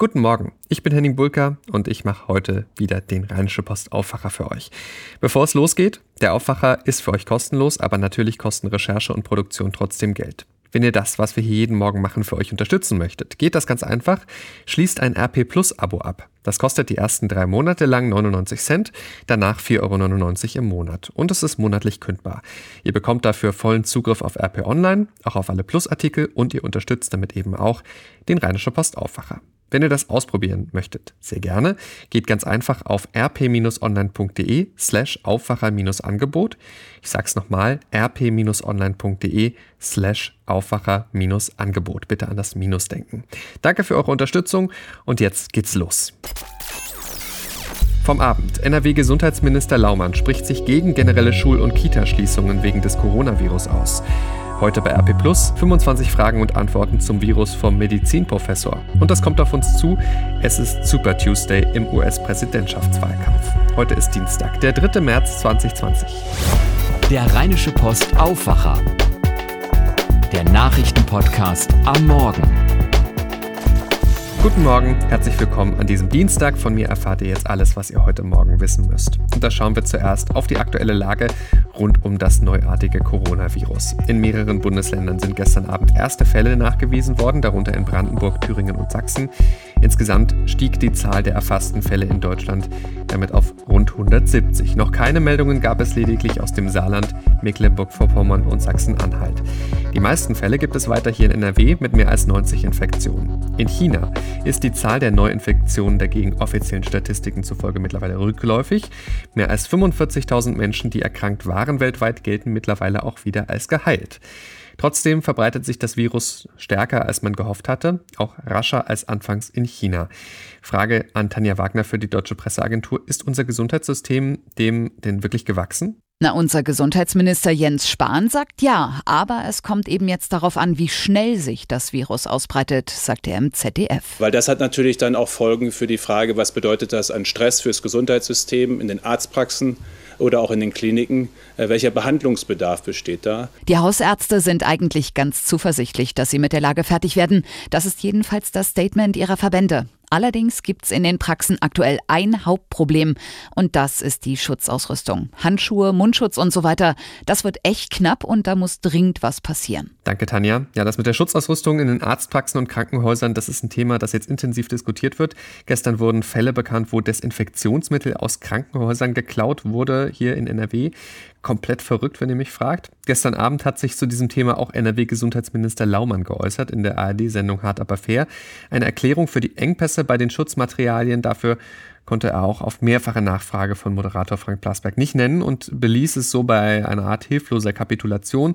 Guten Morgen, ich bin Henning Bulka und ich mache heute wieder den Rheinische Post Aufwacher für euch. Bevor es losgeht, der Aufwacher ist für euch kostenlos, aber natürlich kosten Recherche und Produktion trotzdem Geld. Wenn ihr das, was wir hier jeden Morgen machen, für euch unterstützen möchtet, geht das ganz einfach. Schließt ein RP Plus Abo ab. Das kostet die ersten drei Monate lang 99 Cent, danach 4,99 Euro im Monat. Und es ist monatlich kündbar. Ihr bekommt dafür vollen Zugriff auf RP Online, auch auf alle Plus-Artikel und ihr unterstützt damit eben auch den Rheinische Post Aufwacher. Wenn ihr das ausprobieren möchtet, sehr gerne, geht ganz einfach auf rp-online.de slash Aufwacher-Angebot. Ich sag's nochmal, rp-online.de slash Aufwacher-Angebot. Bitte an das Minus denken. Danke für eure Unterstützung und jetzt geht's los. Vom Abend. NRW-Gesundheitsminister Laumann spricht sich gegen generelle Schul- und Kitaschließungen wegen des Coronavirus aus. Heute bei RP Plus 25 Fragen und Antworten zum Virus vom Medizinprofessor. Und das kommt auf uns zu. Es ist Super Tuesday im US-Präsidentschaftswahlkampf. Heute ist Dienstag, der 3. März 2020. Der Rheinische Post Aufwacher. Der Nachrichtenpodcast am Morgen. Guten Morgen, herzlich willkommen an diesem Dienstag. Von mir erfahrt ihr jetzt alles, was ihr heute Morgen wissen müsst. Und da schauen wir zuerst auf die aktuelle Lage rund um das neuartige Coronavirus. In mehreren Bundesländern sind gestern Abend erste Fälle nachgewiesen worden, darunter in Brandenburg, Thüringen und Sachsen. Insgesamt stieg die Zahl der erfassten Fälle in Deutschland damit auf rund 170. Noch keine Meldungen gab es lediglich aus dem Saarland, Mecklenburg-Vorpommern und Sachsen-Anhalt. Die meisten Fälle gibt es weiter hier in NRW mit mehr als 90 Infektionen. In China ist die Zahl der Neuinfektionen dagegen offiziellen Statistiken zufolge mittlerweile rückläufig. Mehr als 45.000 Menschen, die erkrankt waren weltweit, gelten mittlerweile auch wieder als geheilt. Trotzdem verbreitet sich das Virus stärker, als man gehofft hatte, auch rascher als anfangs in China. Frage an Tanja Wagner für die Deutsche Presseagentur. Ist unser Gesundheitssystem dem denn wirklich gewachsen? Na, unser Gesundheitsminister Jens Spahn sagt ja, aber es kommt eben jetzt darauf an, wie schnell sich das Virus ausbreitet, sagt er im ZDF. Weil das hat natürlich dann auch Folgen für die Frage, was bedeutet das an Stress fürs Gesundheitssystem in den Arztpraxen oder auch in den Kliniken. Äh, welcher Behandlungsbedarf besteht da? Die Hausärzte sind eigentlich ganz zuversichtlich, dass sie mit der Lage fertig werden. Das ist jedenfalls das Statement ihrer Verbände. Allerdings gibt es in den Praxen aktuell ein Hauptproblem und das ist die Schutzausrüstung. Handschuhe, Mundschutz und so weiter. Das wird echt knapp und da muss dringend was passieren. Danke, Tanja. Ja, das mit der Schutzausrüstung in den Arztpraxen und Krankenhäusern, das ist ein Thema, das jetzt intensiv diskutiert wird. Gestern wurden Fälle bekannt, wo Desinfektionsmittel aus Krankenhäusern geklaut wurde hier in NRW komplett verrückt, wenn ihr mich fragt. Gestern Abend hat sich zu diesem Thema auch NRW-Gesundheitsminister Laumann geäußert in der ARD-Sendung Hart aber fair. Eine Erklärung für die Engpässe bei den Schutzmaterialien dafür konnte er auch auf mehrfache Nachfrage von Moderator Frank Plasberg nicht nennen und beließ es so bei einer Art hilfloser Kapitulation.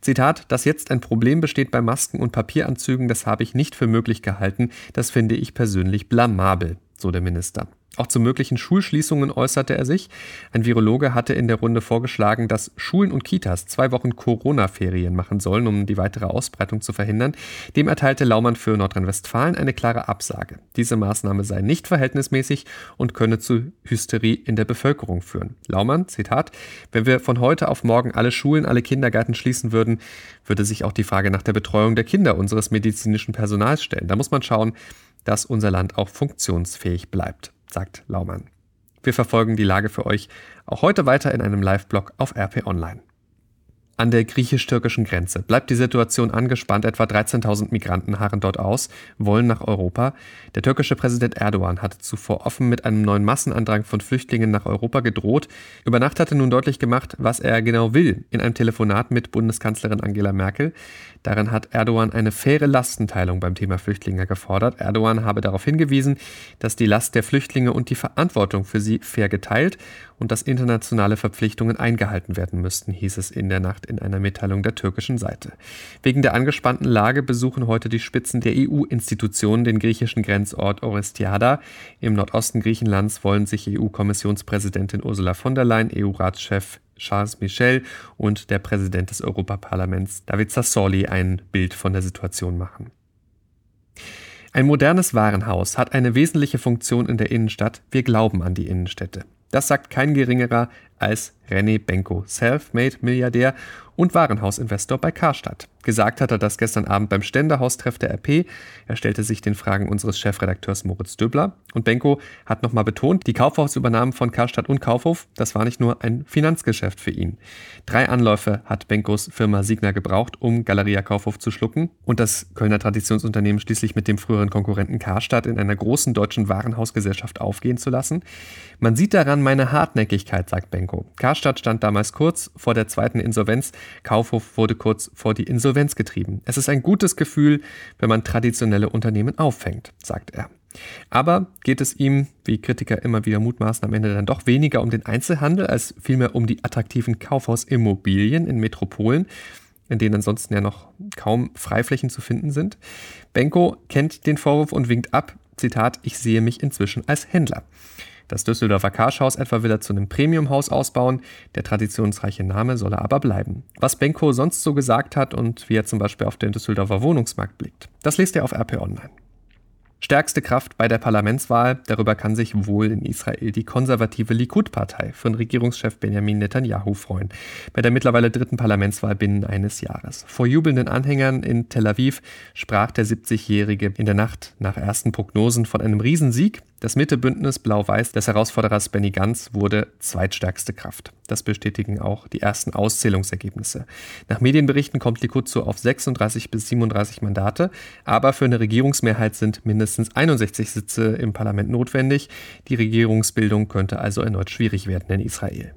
Zitat, dass jetzt ein Problem besteht bei Masken und Papieranzügen, das habe ich nicht für möglich gehalten, das finde ich persönlich blamabel, so der Minister. Auch zu möglichen Schulschließungen äußerte er sich. Ein Virologe hatte in der Runde vorgeschlagen, dass Schulen und Kitas zwei Wochen Corona-Ferien machen sollen, um die weitere Ausbreitung zu verhindern. Dem erteilte Laumann für Nordrhein-Westfalen eine klare Absage. Diese Maßnahme sei nicht verhältnismäßig und könne zu Hysterie in der Bevölkerung führen. Laumann, Zitat, wenn wir von heute auf morgen alle Schulen, alle Kindergärten schließen würden, würde sich auch die Frage nach der Betreuung der Kinder unseres medizinischen Personals stellen. Da muss man schauen, dass unser Land auch funktionsfähig bleibt sagt Laumann. Wir verfolgen die Lage für euch auch heute weiter in einem Live-Blog auf RP Online. An der griechisch-türkischen Grenze bleibt die Situation angespannt. Etwa 13.000 Migranten harren dort aus, wollen nach Europa. Der türkische Präsident Erdogan hatte zuvor offen mit einem neuen Massenandrang von Flüchtlingen nach Europa gedroht. Über Nacht hatte nun deutlich gemacht, was er genau will, in einem Telefonat mit Bundeskanzlerin Angela Merkel. Darin hat Erdogan eine faire Lastenteilung beim Thema Flüchtlinge gefordert. Erdogan habe darauf hingewiesen, dass die Last der Flüchtlinge und die Verantwortung für sie fair geteilt und dass internationale Verpflichtungen eingehalten werden müssten, hieß es in der Nacht in einer Mitteilung der türkischen Seite. Wegen der angespannten Lage besuchen heute die Spitzen der EU-Institutionen den griechischen Grenzort Orestiada. Im Nordosten Griechenlands wollen sich EU-Kommissionspräsidentin Ursula von der Leyen, EU-Ratschef Charles Michel und der Präsident des Europaparlaments David Sassoli ein Bild von der Situation machen. Ein modernes Warenhaus hat eine wesentliche Funktion in der Innenstadt. Wir glauben an die Innenstädte. Das sagt kein geringerer als René Benko, Self-Made-Milliardär und Warenhausinvestor bei Karstadt. Gesagt hat er das gestern Abend beim Ständehaustreff der RP. Er stellte sich den Fragen unseres Chefredakteurs Moritz Döbler. Und Benko hat nochmal betont, die Kaufhausübernahmen von Karstadt und Kaufhof, das war nicht nur ein Finanzgeschäft für ihn. Drei Anläufe hat Benkos Firma Signa gebraucht, um Galeria Kaufhof zu schlucken und das Kölner Traditionsunternehmen schließlich mit dem früheren Konkurrenten Karstadt in einer großen deutschen Warenhausgesellschaft aufgehen zu lassen. Man sieht daran meine Hartnäckigkeit, sagt Benko. Karstadt stand damals kurz vor der zweiten Insolvenz. Kaufhof wurde kurz vor die Insolvenz getrieben. Es ist ein gutes Gefühl, wenn man traditionelle Unternehmen auffängt, sagt er. Aber geht es ihm, wie Kritiker immer wieder mutmaßen, am Ende dann doch weniger um den Einzelhandel als vielmehr um die attraktiven Kaufhausimmobilien in Metropolen, in denen ansonsten ja noch kaum Freiflächen zu finden sind? Benko kennt den Vorwurf und winkt ab. Zitat, ich sehe mich inzwischen als Händler. Das Düsseldorfer Karschhaus etwa will er zu einem Premiumhaus ausbauen, der traditionsreiche Name soll er aber bleiben. Was Benko sonst so gesagt hat und wie er zum Beispiel auf den Düsseldorfer Wohnungsmarkt blickt, das lest ihr auf RP Online. Stärkste Kraft bei der Parlamentswahl, darüber kann sich wohl in Israel die konservative Likud-Partei von Regierungschef Benjamin Netanyahu freuen, bei der mittlerweile dritten Parlamentswahl binnen eines Jahres. Vor jubelnden Anhängern in Tel Aviv sprach der 70-Jährige in der Nacht nach ersten Prognosen von einem Riesensieg. Das Mittebündnis Blau-Weiß des Herausforderers Benny Gantz wurde zweitstärkste Kraft. Das bestätigen auch die ersten Auszählungsergebnisse. Nach Medienberichten kommt Likud so auf 36 bis 37 Mandate, aber für eine Regierungsmehrheit sind mindestens 61 Sitze im Parlament notwendig. Die Regierungsbildung könnte also erneut schwierig werden in Israel.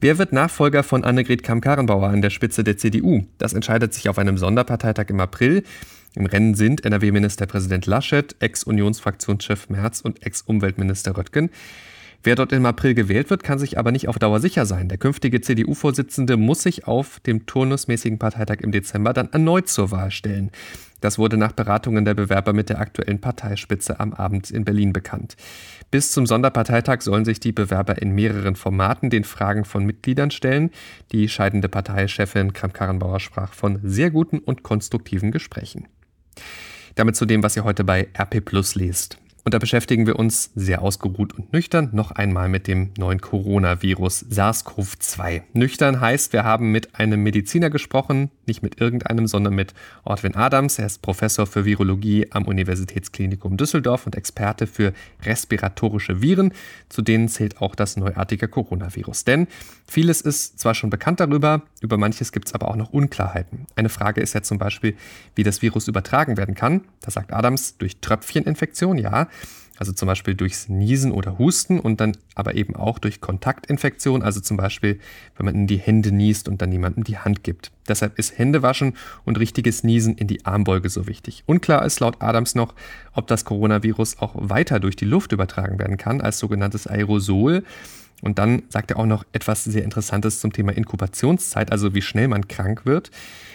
Wer wird Nachfolger von Annegret Kamm-Karrenbauer an der Spitze der CDU? Das entscheidet sich auf einem Sonderparteitag im April. Im Rennen sind NRW-Ministerpräsident Laschet, Ex-Unionsfraktionschef Merz und Ex-Umweltminister Röttgen. Wer dort im April gewählt wird, kann sich aber nicht auf Dauer sicher sein. Der künftige CDU-Vorsitzende muss sich auf dem turnusmäßigen Parteitag im Dezember dann erneut zur Wahl stellen. Das wurde nach Beratungen der Bewerber mit der aktuellen Parteispitze am Abend in Berlin bekannt. Bis zum Sonderparteitag sollen sich die Bewerber in mehreren Formaten den Fragen von Mitgliedern stellen. Die scheidende Parteichefin Kramp-Karrenbauer sprach von sehr guten und konstruktiven Gesprächen. Damit zu dem, was ihr heute bei RP Plus lest. Und da beschäftigen wir uns sehr ausgeruht und nüchtern noch einmal mit dem neuen Coronavirus SARS-CoV-2. Nüchtern heißt, wir haben mit einem Mediziner gesprochen, nicht mit irgendeinem, sondern mit Ortwin Adams. Er ist Professor für Virologie am Universitätsklinikum Düsseldorf und Experte für respiratorische Viren. Zu denen zählt auch das neuartige Coronavirus. Denn vieles ist zwar schon bekannt darüber, über manches gibt es aber auch noch Unklarheiten. Eine Frage ist ja zum Beispiel, wie das Virus übertragen werden kann. Da sagt Adams, durch Tröpfcheninfektion, ja also zum Beispiel durchs Niesen oder Husten und dann aber eben auch durch Kontaktinfektion, also zum Beispiel, wenn man in die Hände niest und dann jemandem die Hand gibt. Deshalb ist Händewaschen und richtiges Niesen in die Armbeuge so wichtig. Unklar ist laut Adams noch, ob das Coronavirus auch weiter durch die Luft übertragen werden kann als sogenanntes Aerosol. Und dann sagt er auch noch etwas sehr Interessantes zum Thema Inkubationszeit, also wie schnell man krank wird.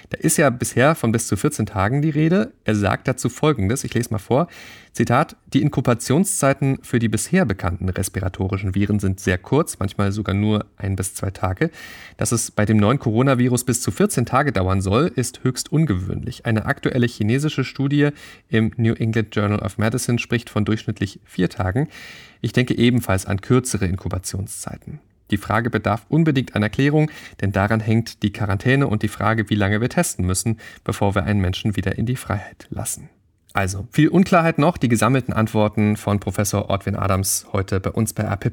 Da ist ja bisher von bis zu 14 Tagen die Rede. Er sagt dazu Folgendes, ich lese mal vor. Zitat, die Inkubationszeiten für die bisher bekannten respiratorischen Viren sind sehr kurz, manchmal sogar nur ein bis zwei Tage. Dass es bei dem neuen Coronavirus bis zu 14 Tage dauern soll, ist höchst ungewöhnlich. Eine aktuelle chinesische Studie im New England Journal of Medicine spricht von durchschnittlich vier Tagen. Ich denke ebenfalls an kürzere Inkubationszeiten. Die Frage bedarf unbedingt einer Klärung, denn daran hängt die Quarantäne und die Frage, wie lange wir testen müssen, bevor wir einen Menschen wieder in die Freiheit lassen. Also, viel Unklarheit noch, die gesammelten Antworten von Professor Ortwin Adams heute bei uns bei RP+.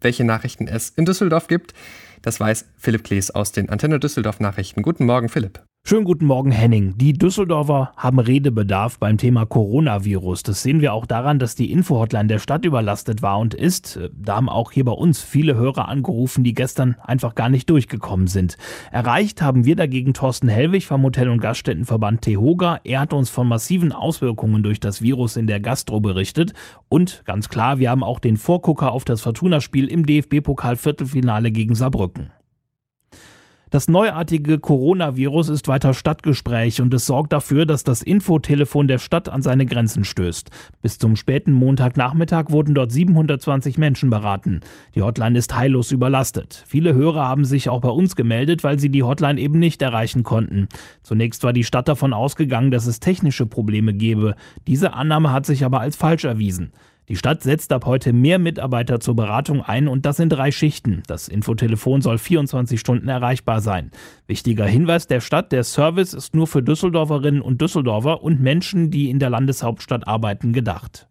Welche Nachrichten es in Düsseldorf gibt, das weiß Philipp Klees aus den Antenne Düsseldorf Nachrichten. Guten Morgen, Philipp. Schönen guten Morgen, Henning. Die Düsseldorfer haben Redebedarf beim Thema Coronavirus. Das sehen wir auch daran, dass die Infohotline der Stadt überlastet war und ist. Da haben auch hier bei uns viele Hörer angerufen, die gestern einfach gar nicht durchgekommen sind. Erreicht haben wir dagegen Thorsten Hellwig vom Hotel- und Gaststättenverband Tehoga. Er hat uns von massiven Auswirkungen durch das Virus in der Gastro berichtet. Und ganz klar, wir haben auch den Vorgucker auf das Fortuna-Spiel im DFB-Pokal-Viertelfinale gegen Saarbrücken. Das neuartige Coronavirus ist weiter Stadtgespräch und es sorgt dafür, dass das Infotelefon der Stadt an seine Grenzen stößt. Bis zum späten Montagnachmittag wurden dort 720 Menschen beraten. Die Hotline ist heillos überlastet. Viele Hörer haben sich auch bei uns gemeldet, weil sie die Hotline eben nicht erreichen konnten. Zunächst war die Stadt davon ausgegangen, dass es technische Probleme gebe. Diese Annahme hat sich aber als falsch erwiesen. Die Stadt setzt ab heute mehr Mitarbeiter zur Beratung ein und das in drei Schichten. Das Infotelefon soll 24 Stunden erreichbar sein. Wichtiger Hinweis der Stadt, der Service ist nur für Düsseldorferinnen und Düsseldorfer und Menschen, die in der Landeshauptstadt arbeiten, gedacht.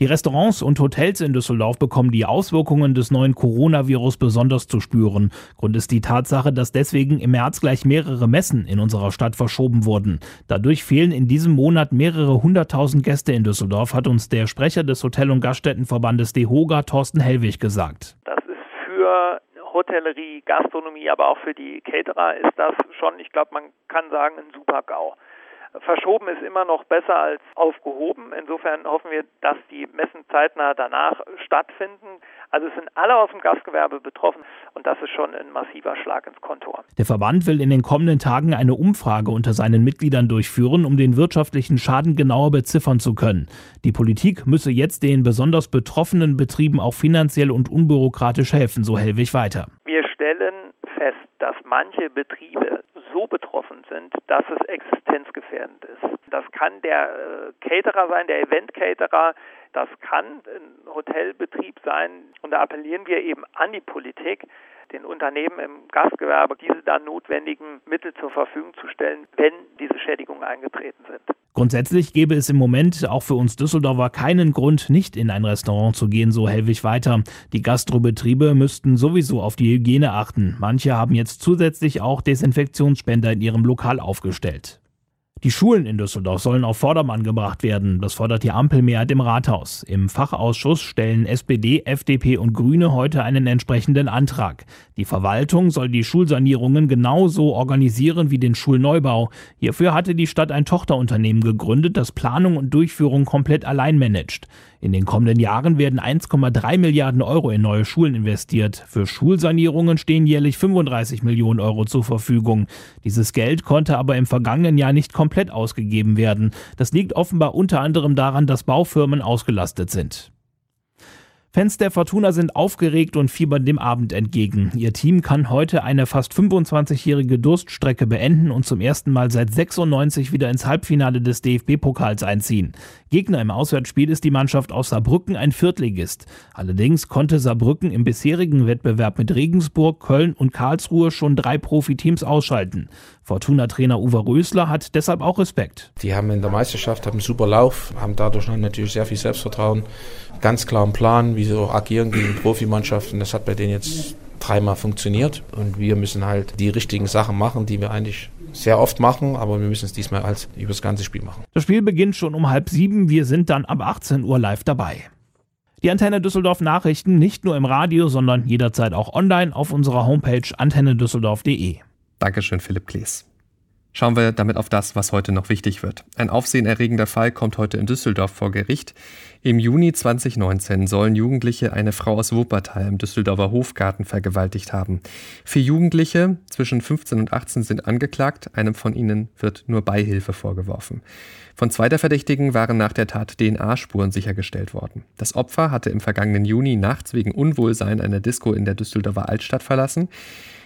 Die Restaurants und Hotels in Düsseldorf bekommen die Auswirkungen des neuen Coronavirus besonders zu spüren. Grund ist die Tatsache, dass deswegen im März gleich mehrere Messen in unserer Stadt verschoben wurden. Dadurch fehlen in diesem Monat mehrere hunderttausend Gäste in Düsseldorf, hat uns der Sprecher des Hotel- und Gaststättenverbandes DEHOGA, Thorsten Hellwig, gesagt. Das ist für Hotellerie, Gastronomie, aber auch für die Caterer ist das schon, ich glaube, man kann sagen, ein super GAU. Verschoben ist immer noch besser als aufgehoben. Insofern hoffen wir, dass die Messen zeitnah danach stattfinden. Also es sind alle aus dem Gastgewerbe betroffen und das ist schon ein massiver Schlag ins Kontor. Der Verband will in den kommenden Tagen eine Umfrage unter seinen Mitgliedern durchführen, um den wirtschaftlichen Schaden genauer beziffern zu können. Die Politik müsse jetzt den besonders betroffenen Betrieben auch finanziell und unbürokratisch helfen, so Hellwig weiter. Wir stellen fest, dass manche Betriebe betroffen sind, dass es existenzgefährdend ist. Das kann der äh, Caterer sein, der Event-Caterer, das kann ein Hotelbetrieb sein. Und da appellieren wir eben an die Politik, den Unternehmen im Gastgewerbe diese dann notwendigen Mittel zur Verfügung zu stellen, wenn diese Schädigungen eingetreten sind. Grundsätzlich gäbe es im Moment auch für uns Düsseldorfer keinen Grund, nicht in ein Restaurant zu gehen, so Hellwig weiter. Die Gastrobetriebe müssten sowieso auf die Hygiene achten. Manche haben jetzt zusätzlich auch Desinfektionsspender in ihrem Lokal aufgestellt. Die Schulen in Düsseldorf sollen auf Vordermann gebracht werden. Das fordert die Ampelmehrheit im Rathaus. Im Fachausschuss stellen SPD, FDP und Grüne heute einen entsprechenden Antrag. Die Verwaltung soll die Schulsanierungen genauso organisieren wie den Schulneubau. Hierfür hatte die Stadt ein Tochterunternehmen gegründet, das Planung und Durchführung komplett allein managt. In den kommenden Jahren werden 1,3 Milliarden Euro in neue Schulen investiert. Für Schulsanierungen stehen jährlich 35 Millionen Euro zur Verfügung. Dieses Geld konnte aber im vergangenen Jahr nicht komplett ausgegeben werden. Das liegt offenbar unter anderem daran, dass Baufirmen ausgelastet sind. Fans der Fortuna sind aufgeregt und fiebern dem Abend entgegen. Ihr Team kann heute eine fast 25-jährige Durststrecke beenden und zum ersten Mal seit 96 wieder ins Halbfinale des DFB-Pokals einziehen. Gegner im Auswärtsspiel ist die Mannschaft aus Saarbrücken ein Viertligist. Allerdings konnte Saarbrücken im bisherigen Wettbewerb mit Regensburg, Köln und Karlsruhe schon drei Profiteams ausschalten. Fortuna-Trainer Uwe Rösler hat deshalb auch Respekt. Die haben in der Meisterschaft haben einen super Lauf, haben dadurch natürlich sehr viel Selbstvertrauen, ganz klaren Plan, wie sie auch agieren gegen Profimannschaften. Das hat bei denen jetzt dreimal funktioniert und wir müssen halt die richtigen Sachen machen, die wir eigentlich sehr oft machen, aber wir müssen es diesmal als über das ganze Spiel machen. Das Spiel beginnt schon um halb sieben. Wir sind dann ab 18 Uhr live dabei. Die Antenne Düsseldorf Nachrichten nicht nur im Radio, sondern jederzeit auch online auf unserer Homepage antennedüsseldorf.de. Dankeschön, Philipp Klees. Schauen wir damit auf das, was heute noch wichtig wird. Ein aufsehenerregender Fall kommt heute in Düsseldorf vor Gericht. Im Juni 2019 sollen Jugendliche eine Frau aus Wuppertal im Düsseldorfer Hofgarten vergewaltigt haben. Vier Jugendliche zwischen 15 und 18 sind angeklagt, einem von ihnen wird nur Beihilfe vorgeworfen. Von zwei der Verdächtigen waren nach der Tat DNA-Spuren sichergestellt worden. Das Opfer hatte im vergangenen Juni nachts wegen Unwohlsein eine Disco in der Düsseldorfer Altstadt verlassen.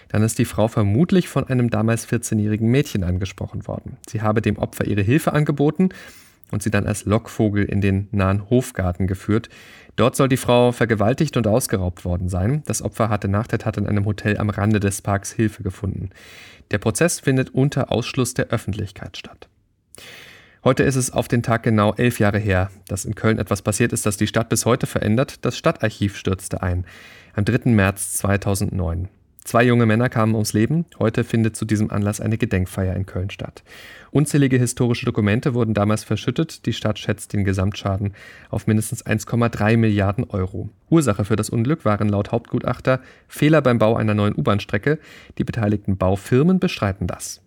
Dann ist die Frau vermutlich von einem damals 14-jährigen Mädchen angesprochen worden. Sie habe dem Opfer ihre Hilfe angeboten und sie dann als Lockvogel in den nahen Hofgarten geführt. Dort soll die Frau vergewaltigt und ausgeraubt worden sein. Das Opfer hatte nach der Tat in einem Hotel am Rande des Parks Hilfe gefunden. Der Prozess findet unter Ausschluss der Öffentlichkeit statt. Heute ist es auf den Tag genau elf Jahre her, dass in Köln etwas passiert ist, das die Stadt bis heute verändert. Das Stadtarchiv stürzte ein. Am 3. März 2009. Zwei junge Männer kamen ums Leben. Heute findet zu diesem Anlass eine Gedenkfeier in Köln statt. Unzählige historische Dokumente wurden damals verschüttet. Die Stadt schätzt den Gesamtschaden auf mindestens 1,3 Milliarden Euro. Ursache für das Unglück waren laut Hauptgutachter Fehler beim Bau einer neuen U-Bahn-Strecke. Die beteiligten Baufirmen bestreiten das.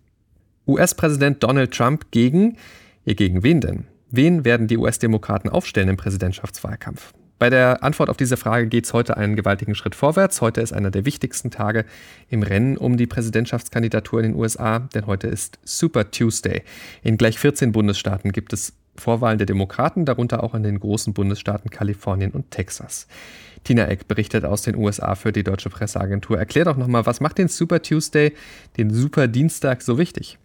US-Präsident Donald Trump gegen. Ihr gegen wen denn? Wen werden die US-Demokraten aufstellen im Präsidentschaftswahlkampf? Bei der Antwort auf diese Frage geht es heute einen gewaltigen Schritt vorwärts. Heute ist einer der wichtigsten Tage im Rennen um die Präsidentschaftskandidatur in den USA, denn heute ist Super Tuesday. In gleich 14 Bundesstaaten gibt es Vorwahlen der Demokraten, darunter auch in den großen Bundesstaaten Kalifornien und Texas. Tina Eck berichtet aus den USA für die Deutsche Presseagentur. Erklär doch nochmal, was macht den Super Tuesday, den Super Dienstag so wichtig?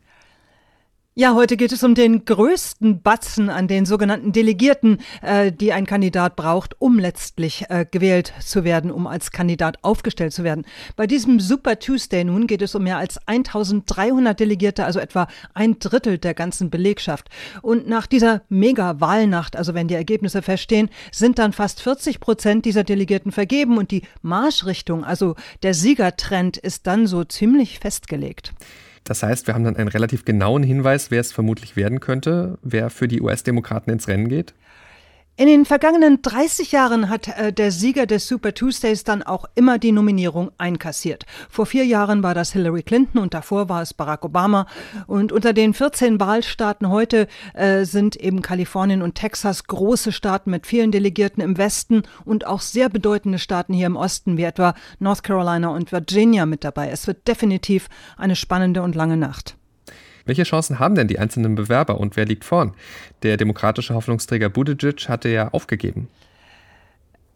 Ja, heute geht es um den größten Batzen an den sogenannten Delegierten, äh, die ein Kandidat braucht, um letztlich äh, gewählt zu werden, um als Kandidat aufgestellt zu werden. Bei diesem Super Tuesday nun geht es um mehr als 1300 Delegierte, also etwa ein Drittel der ganzen Belegschaft. Und nach dieser Mega-Wahlnacht, also wenn die Ergebnisse feststehen, sind dann fast 40 Prozent dieser Delegierten vergeben und die Marschrichtung, also der Siegertrend, ist dann so ziemlich festgelegt. Das heißt, wir haben dann einen relativ genauen Hinweis, wer es vermutlich werden könnte, wer für die US-Demokraten ins Rennen geht. In den vergangenen 30 Jahren hat äh, der Sieger des Super Tuesdays dann auch immer die Nominierung einkassiert. Vor vier Jahren war das Hillary Clinton und davor war es Barack Obama. Und unter den 14 Wahlstaaten heute äh, sind eben Kalifornien und Texas große Staaten mit vielen Delegierten im Westen und auch sehr bedeutende Staaten hier im Osten, wie etwa North Carolina und Virginia mit dabei. Es wird definitiv eine spannende und lange Nacht. Welche Chancen haben denn die einzelnen Bewerber und wer liegt vorn? Der demokratische Hoffnungsträger Buttigieg hatte ja aufgegeben.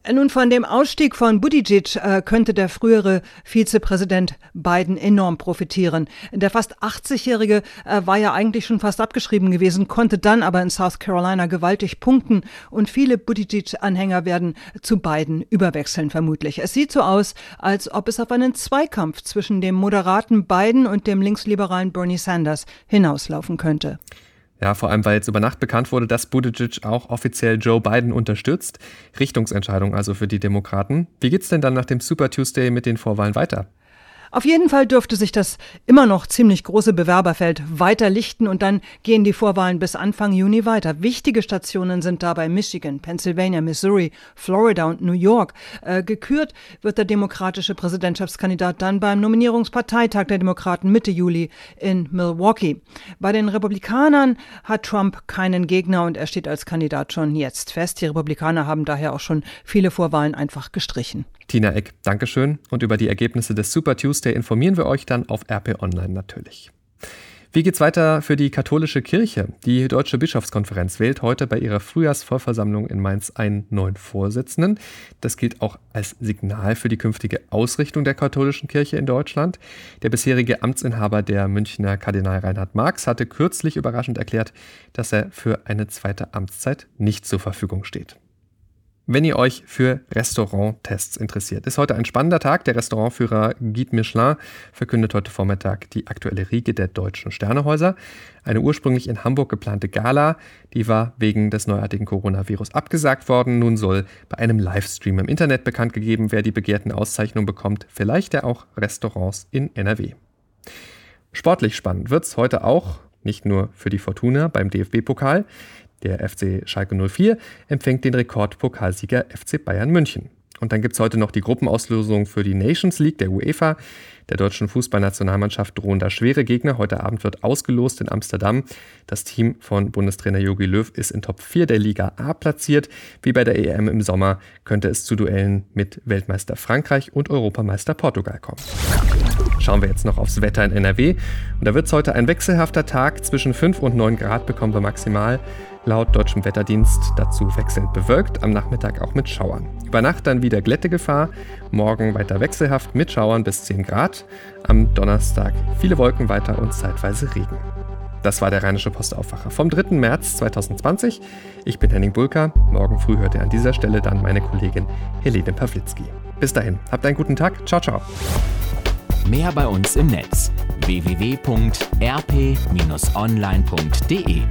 Nun, von dem Ausstieg von Buttigieg äh, könnte der frühere Vizepräsident Biden enorm profitieren. Der fast 80-Jährige äh, war ja eigentlich schon fast abgeschrieben gewesen, konnte dann aber in South Carolina gewaltig punkten und viele Buttigieg-Anhänger werden zu Biden überwechseln vermutlich. Es sieht so aus, als ob es auf einen Zweikampf zwischen dem moderaten Biden und dem linksliberalen Bernie Sanders hinauslaufen könnte. Ja, vor allem, weil jetzt über Nacht bekannt wurde, dass Buttigieg auch offiziell Joe Biden unterstützt. Richtungsentscheidung also für die Demokraten. Wie geht's denn dann nach dem Super Tuesday mit den Vorwahlen weiter? Auf jeden Fall dürfte sich das immer noch ziemlich große Bewerberfeld weiter lichten und dann gehen die Vorwahlen bis Anfang Juni weiter. Wichtige Stationen sind dabei Michigan, Pennsylvania, Missouri, Florida und New York. Äh, gekürt wird der demokratische Präsidentschaftskandidat dann beim Nominierungsparteitag der Demokraten Mitte Juli in Milwaukee. Bei den Republikanern hat Trump keinen Gegner und er steht als Kandidat schon jetzt fest. Die Republikaner haben daher auch schon viele Vorwahlen einfach gestrichen. Tina Eck, Dankeschön. Und über die Ergebnisse des Super Tuesday informieren wir euch dann auf RP Online natürlich. Wie geht's weiter für die katholische Kirche? Die Deutsche Bischofskonferenz wählt heute bei ihrer Frühjahrsvollversammlung in Mainz einen neuen Vorsitzenden. Das gilt auch als Signal für die künftige Ausrichtung der katholischen Kirche in Deutschland. Der bisherige Amtsinhaber der Münchner Kardinal Reinhard Marx hatte kürzlich überraschend erklärt, dass er für eine zweite Amtszeit nicht zur Verfügung steht. Wenn ihr euch für Restauranttests interessiert, ist heute ein spannender Tag. Der Restaurantführer Guide Michelin verkündet heute Vormittag die aktuelle Riege der deutschen Sternehäuser. Eine ursprünglich in Hamburg geplante Gala, die war wegen des neuartigen Coronavirus abgesagt worden. Nun soll bei einem Livestream im Internet bekannt gegeben, wer die begehrten Auszeichnungen bekommt. Vielleicht ja auch Restaurants in NRW. Sportlich spannend wird es heute auch, nicht nur für die Fortuna beim DFB-Pokal. Der FC Schalke 04 empfängt den Rekordpokalsieger FC Bayern München. Und dann gibt es heute noch die Gruppenauslosung für die Nations League der UEFA. Der deutschen Fußballnationalmannschaft drohen da schwere Gegner. Heute Abend wird ausgelost in Amsterdam. Das Team von Bundestrainer Jogi Löw ist in Top 4 der Liga A platziert. Wie bei der EM im Sommer könnte es zu Duellen mit Weltmeister Frankreich und Europameister Portugal kommen. Schauen wir jetzt noch aufs Wetter in NRW. Und da wird es heute ein wechselhafter Tag. Zwischen 5 und 9 Grad bekommen wir maximal laut deutschem Wetterdienst dazu wechselnd bewölkt, am Nachmittag auch mit Schauern. Über Nacht dann wieder Glättegefahr, morgen weiter wechselhaft mit Schauern bis 10 Grad, am Donnerstag viele Wolken weiter und zeitweise Regen. Das war der Rheinische Postaufwacher vom 3. März 2020. Ich bin Henning Bulka. Morgen früh hört ihr an dieser Stelle dann meine Kollegin Helene Pawlitzki. Bis dahin, habt einen guten Tag. Ciao, ciao. Mehr bei uns im Netz www.rp-online.de